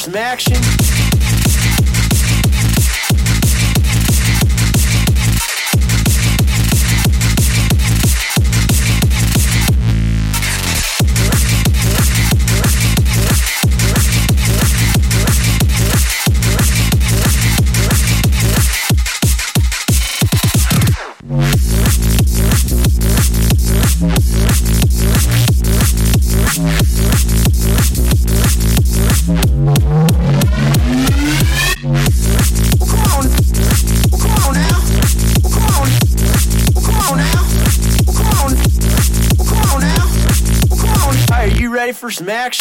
some action? smack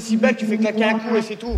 si bas que tu fais claquer un coup et c'est tout.